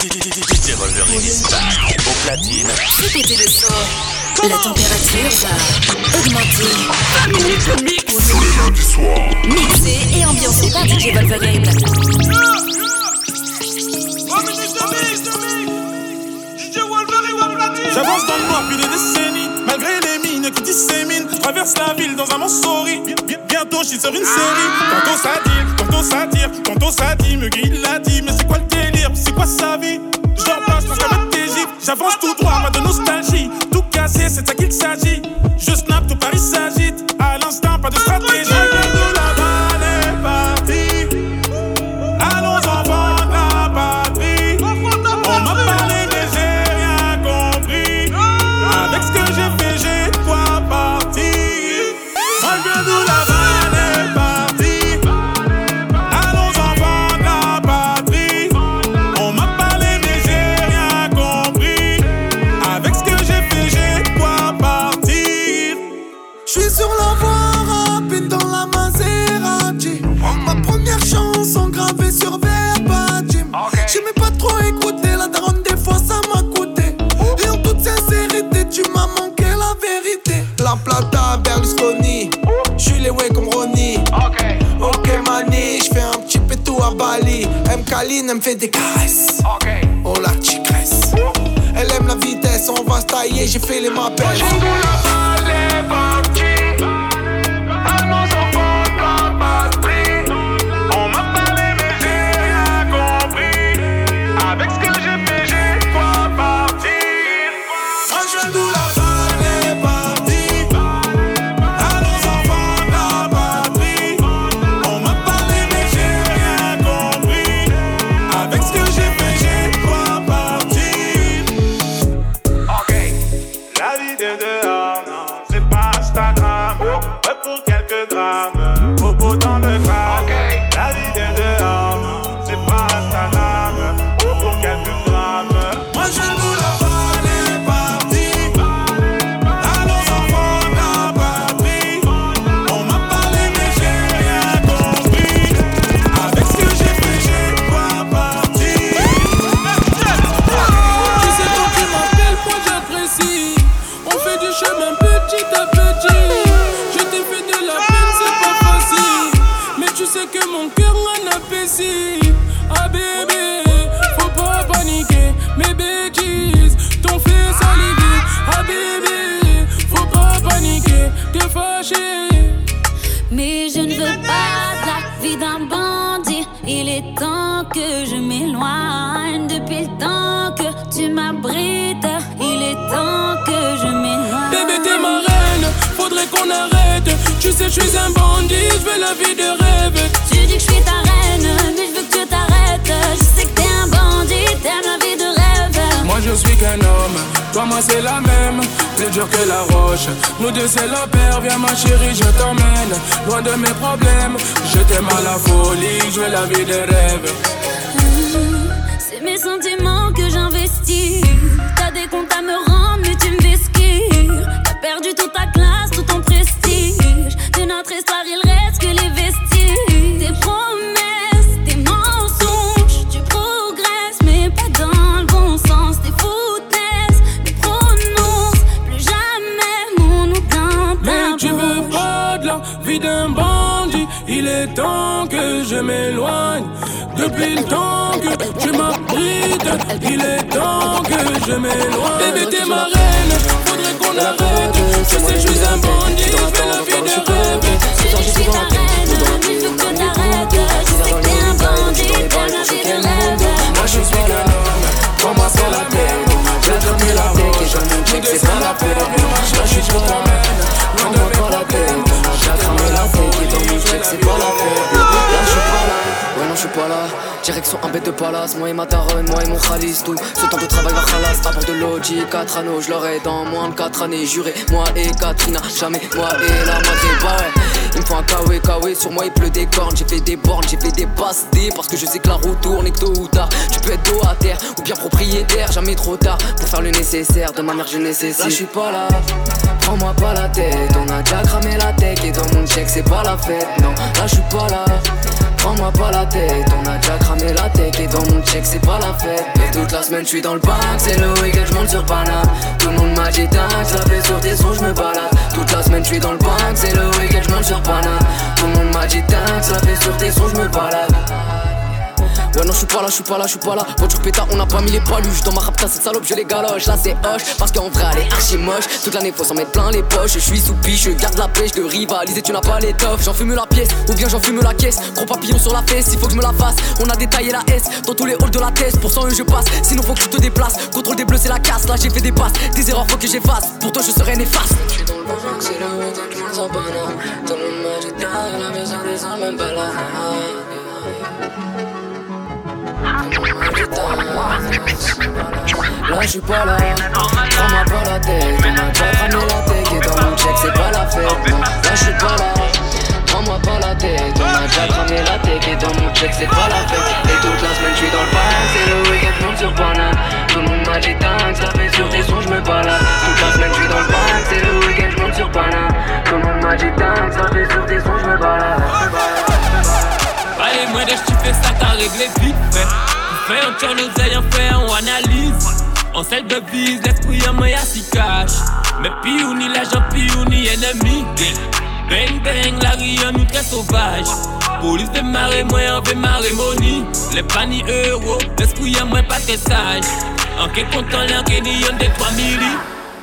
DJ Wolverine au platine. Répétez le son. La température va augmenter. mix. le lundi soir. Mixé et ambiancé par DJ Wolverine. J'avance dans le noir depuis des décennies, malgré les mines qui disséminent. Traverse la ville dans un mensonge. Bientôt, je suis sur une série. Tantôt ça dit, tantôt ça tire, tantôt ça dit, me il l'a dit. Mais c'est quoi quoi sa vie Je passe dans la J'avance tout droit, pas de nostalgie. Tout cassé, c'est de ça qu'il s'agit. Elle me fait des caresses. Oh la tigresse. Elle aime la vitesse, on va se tailler, j'ai fait les mappes. je suis un bandit, je veux la vie de rêve. Tu dis que je suis ta reine, mais je veux que tu t'arrêtes. Je sais que t'es un bandit, t'aimes la vie de rêve. Moi je suis qu'un homme, toi moi c'est la même. Plus dur que la roche, nous deux c'est la paire. Viens ma chérie, je t'emmène. Loin de mes problèmes, je t'aime à la folie, je veux la vie de rêve. C'est mes sentiments que j'investis. T'as des comptes à me vie d'un bandit, il est temps que je m'éloigne. Depuis le temps que tu m'abrites, il est temps que je m'éloigne. Bébé, t'es ma reine, faudrait qu'on arrête. Je sais, je suis un bandit, je fais la vie de rêve. Je suis ta reine, il faut que t'arrêtes. Je sais que t'es un bandit, t'aimes la vie de rêve. Moi, je suis qu'un homme, pour moi, c'est la peine. J'ai dormi la roche, la peine. Moi, je suis ton mène, fête, c'est pas la peine. Là, je suis pas là, ouais, non, je suis pas là. Direction un bête de palace, moi et ma daronne, moi et mon khalis. Tout ce temps de travail va khalas, avant de logique 4 anneaux, je l'aurai dans moins de 4 années. Juré, moi et Katrina, jamais. Moi et la moitié Bah il me faut un kawé kawé, sur moi il pleut des cornes. J'ai fait des bornes, j'ai fait des passes D Parce que je sais que la roue tourne et que tôt ou tard Tu peux être dos à terre ou bien propriétaire. Jamais trop tard pour faire le nécessaire De ma mère je nécessite. Là je suis pas là, prends-moi pas la tête. On a déjà cramé la tech et dans mon check c'est pas la fête. Non, là je suis pas là. Prends-moi pas la tête, on a déjà cramé la tête Et dans mon check c'est pas la fête. Et toute la semaine je suis dans le parc, c'est le week-end je monte sur Paname Tout le monde m'a dit dingue, ça fait sur tes sons je me balade. Toute la semaine je suis dans le parc, c'est le week-end Tout le monde m'a dit dingue, ça fait sur tes sons je me balade Non je suis pas là, je suis pas là, je suis pas là. Voiture péta, on n'a pas mis les paluches. Dans ma rapta cette salope je les galoche. Là c'est hoche parce qu'en vrai elle est archi moche. Toute l'année faut s'en mettre plein les poches. Je suis sous je garde la pêche de rivaliser. Tu n'as pas l'étoffe, j'en fume la pièce Ou bien j'en fume la caisse. Gros papillon sur la fesse, il faut que je me la fasse. On a détaillé la S dans tous les halls de la thèse Pour 100 je passe, sinon faut que tu te déplaces. Contrôle des bleus c'est la casse, là j'ai fait des passes. Des erreurs faut que j'efface, pour toi je serai néfaste. Je là je suis pas là, prends-moi pas la tête On a déjà cramé la tête. Et dans mon check c'est pas la fête. Là je suis pas là, prends-moi pas la tête On a déjà cramé la tête. Et dans mon check c'est pas la fête. Et toute la semaine je suis dans le parc, c'est le week-end monte sur Paname Tout le monde m'a dit dingue, ça fait sur tes sons je me balade. Toute la semaine je suis dans le parc, c'est le week-end je monte sur Paname Tout le monde m'a dit dingue, ça fait sur tes sons je me balade. Allez, moi, de ça qu'à régler vite fait. On fait, on tire nos on fait, on analyse. On se devise, l'esprit en moyen s'y cache. Mais piou ni l'agent, piou ni ennemi. Bang bang, la rue nous très sauvage. Police de marée, moi on fait marémonie. Les panis euros, l'esprit en moi pas très sage. En qu'est content, l'en des 3 milli.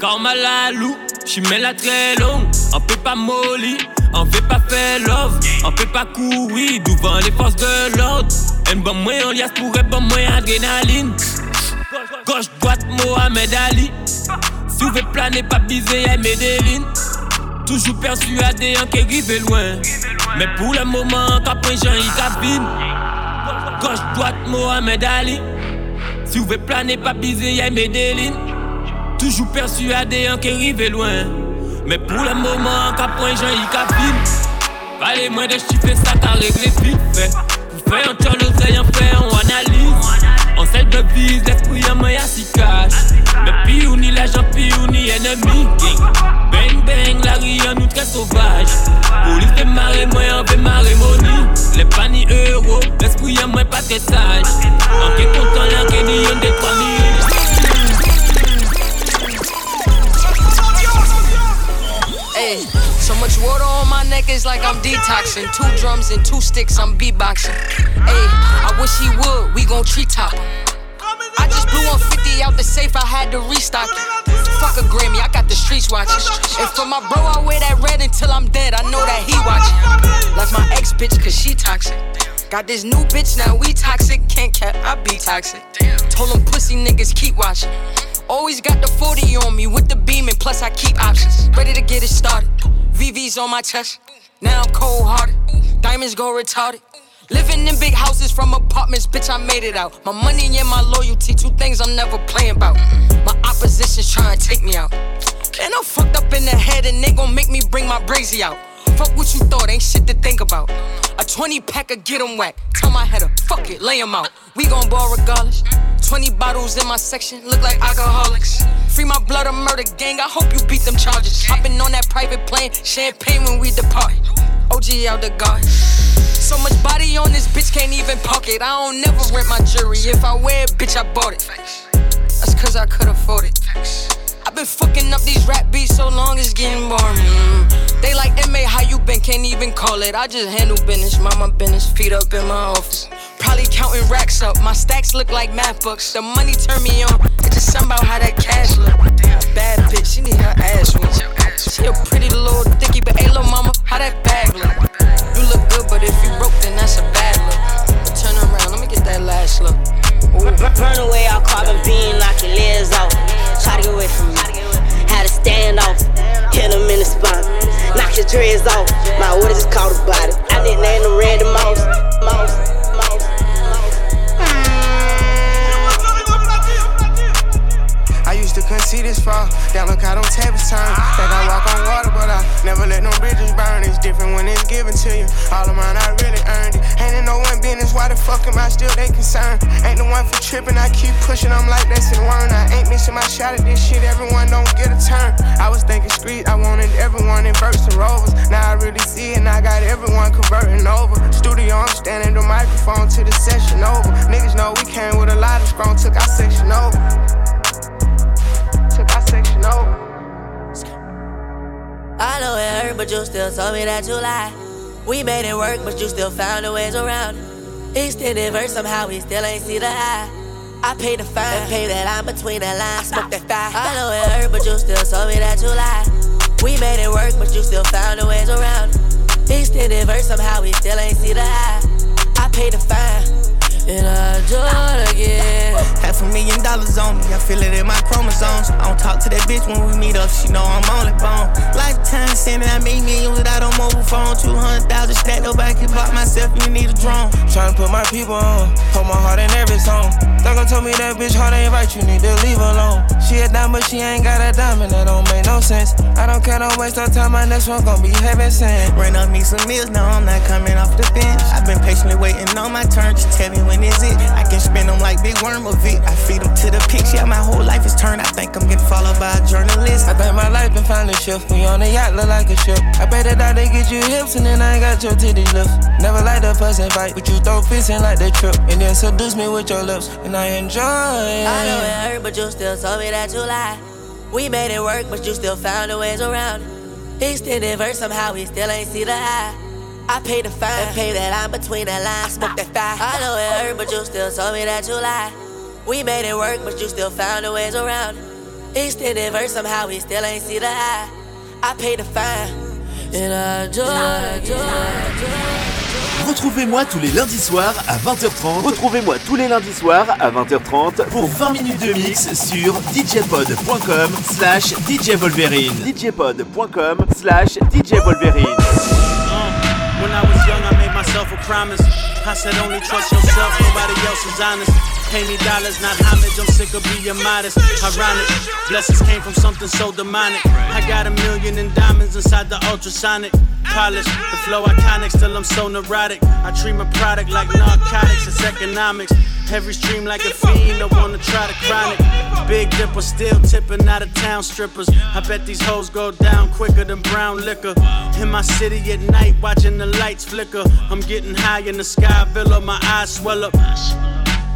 Quand on m'a la loup, j'y mets la très longue, on peut pas molly. On fait pas faire love, on fait pas courir devant les forces de l'ordre. Un bon moyen, lias pour un bon moyen adrénaline. Gauche, droite, Mohamed Ali. Si vous voulez planer, pas biser, y'a Medellin. Toujours persuadé, en qui loin. Mais pour le moment, qu'après Jean-Yves cabine. Gauche, droite, Mohamed Ali. Si vous voulez planer, pas biser, y'a Medellin. Toujours persuadé, en qui loin. Mais pour le moment, qu'à point j'en y capine Valez moins de chiffres, ça t'a réglé vite fait. Pour faire un tour l'oseille, on fait un analyse. On sait de vise, l'esprit en main, y'a si cash Mais puis on y les gens, puis ennemi. Bang bang, la rien nous très sauvage. Pour lui fait marrer, moi y'en fait Les paniers euros, l'esprit en main, pas très sage. En qu'est content, l'inquiétude, y'en des 3 000 Hey, so much water on my neck is like I'm detoxing. Two drums and two sticks, I'm beatboxing. Hey, I wish he would, we gon' treetop him. I just blew 150 out the safe, I had to restock it. Fuck a Grammy, I got the streets watching. And for my bro, I wear that red until I'm dead, I know that he watching. Left my ex bitch, cause she toxic. Got this new bitch, now we toxic. Can't cap, I be toxic. Told them pussy niggas keep watching. Always got the 40 on me with the beam, and plus I keep options. Ready to get it started. VV's on my chest. Now I'm cold hearted. Diamonds go retarded. Living in big houses from apartments, bitch, I made it out. My money and my loyalty, two things I'm never playing about. My opposition's trying to take me out. And I'm fucked up in the head, and they gon' make me bring my brazy out. Fuck what you thought, ain't shit to think about. A 20 pack of get 'em whack. Tell my header, fuck it, lay 'em out. We gon' ball regardless. 20 bottles in my section, look like alcoholics. Free my blood or murder gang, I hope you beat them charges. Hopping on that private plane, champagne when we depart. OG out the guard. So much body on this bitch, can't even park it. I don't never rent my jewelry. If I wear it, bitch, I bought it. That's cause I could afford it. I've been fucking up these rap beats so long, it's getting boring. They like MA, how you been? Can't even call it. I just handle business, mama business, feet up in my office. Probably counting racks up. My stacks look like math books. The money turn me on. It's just something about how that cash look. Bad bitch, she need her ass whooped. She a pretty little dicky, but hey, little mama, how that bag look? You look good, but if you broke, then that's a bad look. But turn around, let me get that last look. Ooh. Burn away our carbon beam, knock your legs off. Try to get away from me. Had to stand off, hit him in the spine. Knock your dreads off. My orders just caught a body. I didn't name them Randy Mouse. Mouse. I to conceive see this fall. Down look out on tables turn. Think I walk on water, but I never let no bridges burn. It's different when it's given to you. All of mine, I really earned it. Ain't in no one business, why the fuck am I still they concerned? Ain't the one for tripping, I keep pushing, I'm like that's it one. I ain't missing my shot at this shit, everyone don't get a turn. I was thinking street, I wanted everyone in verse and rovers. Now I really see it, and I got everyone converting over. Studio, I'm standing the microphone to the session over. Niggas know we came with a lot of strong, took our section over. Took our section over. I know it hurt, but you still told me that you lied. We made it work, but you still found a ways around it. Extended verse, somehow we still ain't see the eye. I paid the fine, and pay that line between the lines, smoke that fire. I know it hurt, but you still told me that you lied. We made it work, but you still found a ways around it. Extended verse, somehow we still ain't see the eye. I paid the fine and I do it again. Half a million dollars on me, I feel it in my chromosomes. I don't talk to that bitch when we meet up, she know I'm on it bone. Lifetime sending, I made millions without a mobile phone. 200,000 stacked up, I can buy myself, you need a drone. Tryna put my people on, put my heart in every song. Thugger told me that bitch heart ain't right, you need to leave alone. She a dime, but she ain't got a diamond, that don't make no sense. I don't care, don't waste no time, my next one gon' be heaven sent. Ran up me some meals, now I'm not coming off the bench. I've been patiently waiting on my turn, just tell me when when is it? I can spin them like Big Worm of it. I feed them to the pigs, yeah, my whole life is turned. I think I'm getting followed by a journalist. I think my life been finally shift. We on a yacht, look like a ship. I bet that they get you hips and then I ain't got your titties lift. Never like the fuss and fight, but you throw fists in like the trip. And then seduce me with your lips, and I enjoy it. I know it hurt, but you still told me that you lied. We made it work, but you still found a ways around it. Extended verse, somehow we still ain't see the eye. I paid the fine and pay that line between the lines, smoke that fire. I know it hurt, but you still told me that you lied. We made it work, but you still found a ways around it. Extended verse, somehow we still ain't see the eye. I paid the fine, and I do, I do, I do. Retrouvez-moi tous les lundis soirs à 20h30. Retrouvez-moi tous les lundis soirs à 20h30 pour 20 minutes de mix sur djpod.com slash djvolverine. djpod.com slash djvolverine. When I was young, I made myself a promise. I said, only trust yourself, nobody else is honest. Pay me dollars, not homage, I'm sick of being modest. Ironic, blessings came from something so demonic. I got a million in diamonds inside the ultrasonic. Polish, the flow iconic, still I'm so neurotic. I treat my product like narcotics, it's economics. Every stream like a fiend, I wanna try to chronic. Big dipper, still tipping out of town strippers. I bet these hoes go down quicker than brown liquor. In my city at night, watching the lights flicker. I'm getting high in the sky villa, my eyes swell up.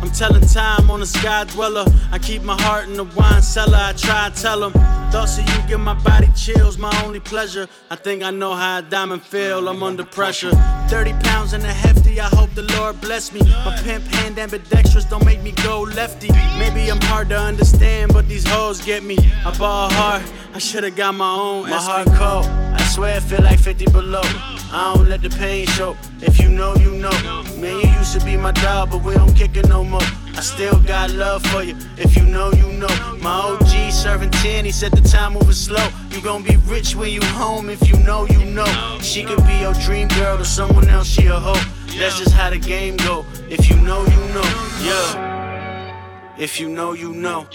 I'm telling time on a sky dweller. I keep my heart in the wine cellar. I try and tell them. Thoughts of you give my body chills, my only pleasure. I think I know how a diamond feel. I'm under pressure. 30 pounds and a hefty. I hope the Lord bless me. My pimp hand ambidextrous don't make me go lefty. Maybe I'm hard to understand, but these hoes get me. I ball hard. I should've got my own. My heart cold. I swear it feel like 50 below. I don't let the pain show. If you know, you know. Man, you used to be my dog, but we don't kick it no more. I still got love for you. If you know, you know. My OG serving 10, he said the time moving slow. You gon' be rich when you home. If you know, you know. She could be your dream girl to someone else, she a hoe. That's just how the game go. If you know, you know. Yeah. If you know, you know.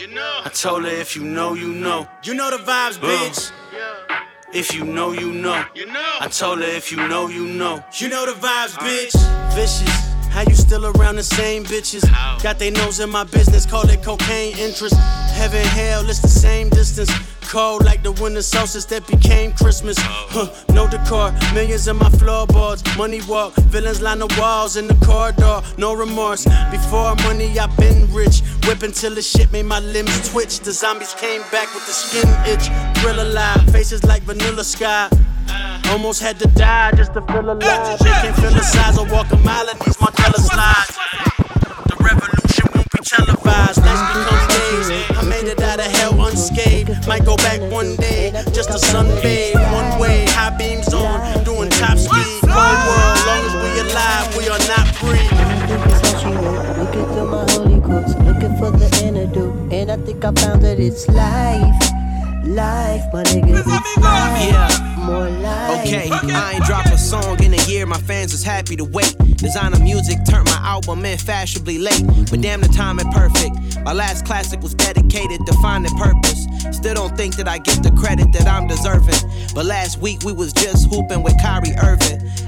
I told her if you know, you know. You know the vibes, uh. bitch. If you know, you know. You know. I told her if you know, you know. You know the vibes, bitch. Vicious. How you still around the same bitches? Got they nose in my business, call it cocaine interest. Heaven, hell, it's the same distance. Cold like the winter solstice that became Christmas. Oh. Huh, no decor, millions in my floorboards. Money walk, villains line the walls in the corridor. No remorse. Before money, i been rich. Whipping till the shit made my limbs twitch. The zombies came back with the skin itch. Thrill alive, faces like vanilla sky. Almost had to die just to feel alive. They can't feel the size or walk a mile in these Montella slides. The revolution won't be televised. Nights become days. I made it out of hell unscathed. Might go back one day just to sunbathe. One way, high beams on, doing top speed. Cold world, long as we alive, we are not free. Looking through my holy quotes, looking for the antidote, and I think I found that it's life life, my nigga, it's life. Yeah. More life. Okay, I ain't dropped a song in a year, my fans is happy to wait. Designer music turned my album in fashionably late. But damn, the timing perfect. My last classic was dedicated to finding purpose. Still don't think that I get the credit that I'm deserving. But last week we was just hooping with Kyrie Irving.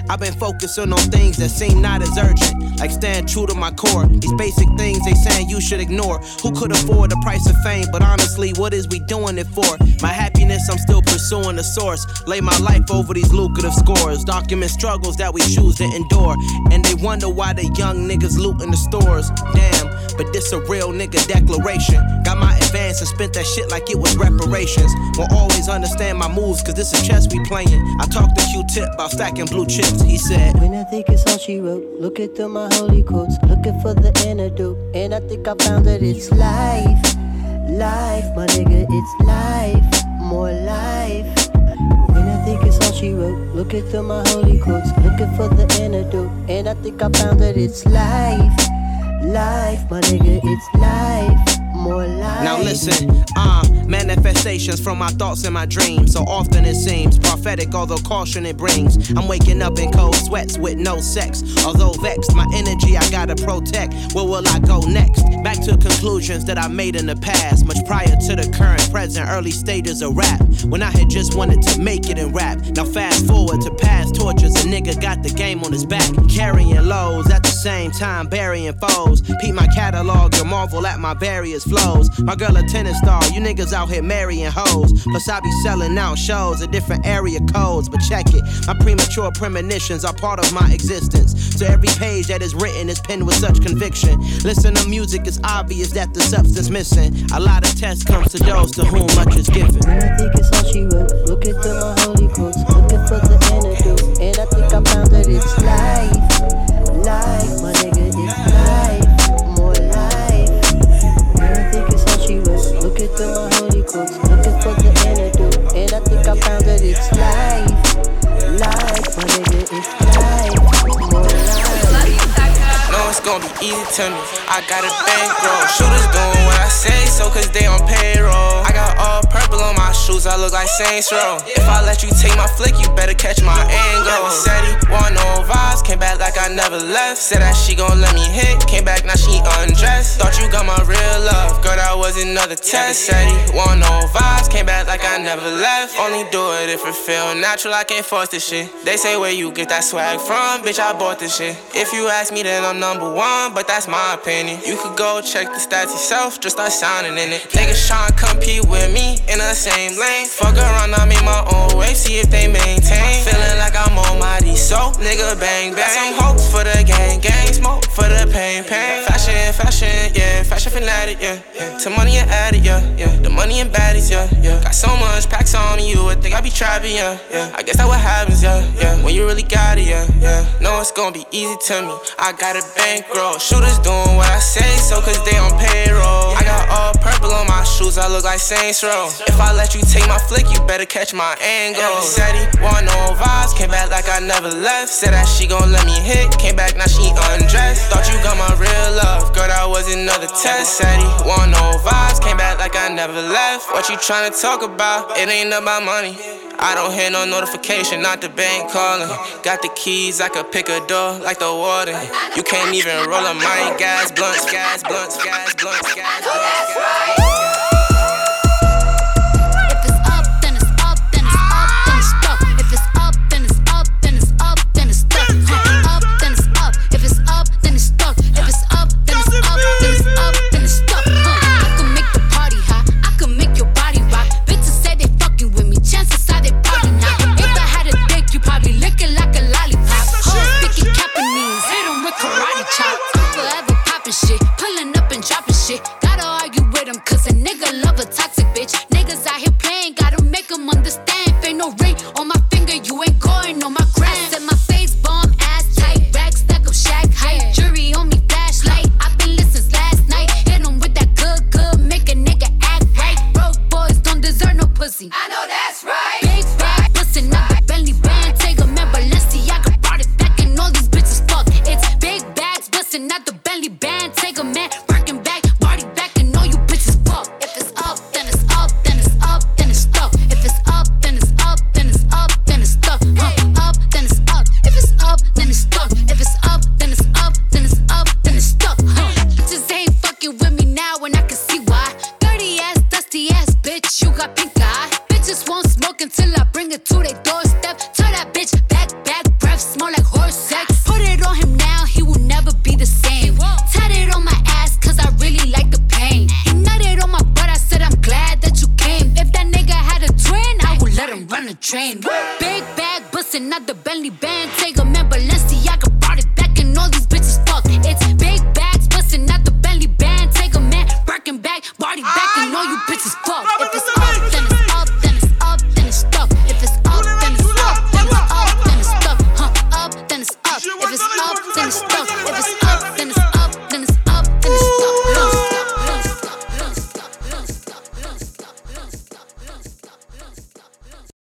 I've been focusing on things that seem not as urgent, like staying true to my core. These basic things they saying you should ignore. Who could afford the price of fame? But honestly, what is we doing it for? My happiness, I'm still pursuing the source. Lay my life over these lucrative scores. Document struggles that we choose to endure. And they wonder why the young niggas looting the stores. Damn, but this a real nigga declaration. Got my advance and spent that shit like it was reparations. Won't always understand my moves, cause this is chess we playing. I talked to Q Tip about stacking blue chips. He said, When I think it's all she wrote, look through my holy quotes, looking for the antidote. And I think I found that it's life. Life, my nigga, it's life. More life. When I think it's all she wrote, looking through my holy quotes, looking for the antidote. And I think I found that it's life. Life, my nigga, it's life. More life. Now listen, uh, manifestations from my thoughts and my dreams. So often it seems prophetic, although caution it brings. I'm waking up in cold sweats with no sex. Although vexed, my energy I gotta protect. Where will I go next? Back to conclusions that I made in the past, much prior to the current, present, early stages of rap. When I had just wanted to make it in rap. Now fast forward to past tortures, a nigga got the game on his back, carrying lows at the same time, burying foes. Peep my catalog, you marvel at my various flows. My girl a tennis star, you niggas out here marrying hoes. Plus I be selling out shows at different area codes, but check it. My premature premonitions are part of my existence. So every page that is written is penned with such conviction. Listen to music, it's obvious that the substance missing. A lot of tests comes to those to whom much is given. When I think it's all she wrote, looking through my holy quotes, looking for the antidote. And I think I found that it's. Life, easy to me. I got a bankroll. Shooters doing what I say so, cause they on payroll. I got all purple on my shoes, I look like Saints Row. If I let you take my flick, you better catch my angle. Said he want no vibes, came back like I never left. Said that she gon' let me hit, came back, now she undressed. Thought you got my real love, girl, that was another test. Said he want no vibes, came back like I never left. Only do it if it feel natural, I can't force this shit. They say where you get that swag from, bitch, I bought this shit. If you ask me, then I'm number one, but that's my opinion. You could go check the stats yourself, just start sounding in it. Niggas tryna compete with me in the same lane. Fuck around, I make my own way, see if they maintain. Feeling like I'm D, so nigga bang bang. Got some hopes for the gang, gang smoke for the pain, pain. Fashion, fashion, yeah, fashion fanatic, yeah, yeah. To money and addict, yeah, yeah. The money and baddies, yeah, yeah. Got so much packs on you, I think I be trapping, yeah, yeah. I guess that what happens, yeah, yeah. When you really got it, yeah, yeah. Know it's gonna be easy to me. I got a bankroll. Shooters doing what I say, so cause they on payroll. I got all purple on my shoes, I look like Saints Row. If I let you take my flick, you better catch my angle. Said he want no vibes, came back like I never left. Said that she gon' let me hit, came back now she undressed. Thought you got my real love, girl, that was another test. Said he want no vibes, came back like I never left. What you tryna talk about? It ain't about money. I don't hear no notification, not the bank calling. Got the keys, I could pick a door like the warden. You can't even roll a mine, gas, blunts, gas, blunts, gas, blunts, gas, blunts, gas.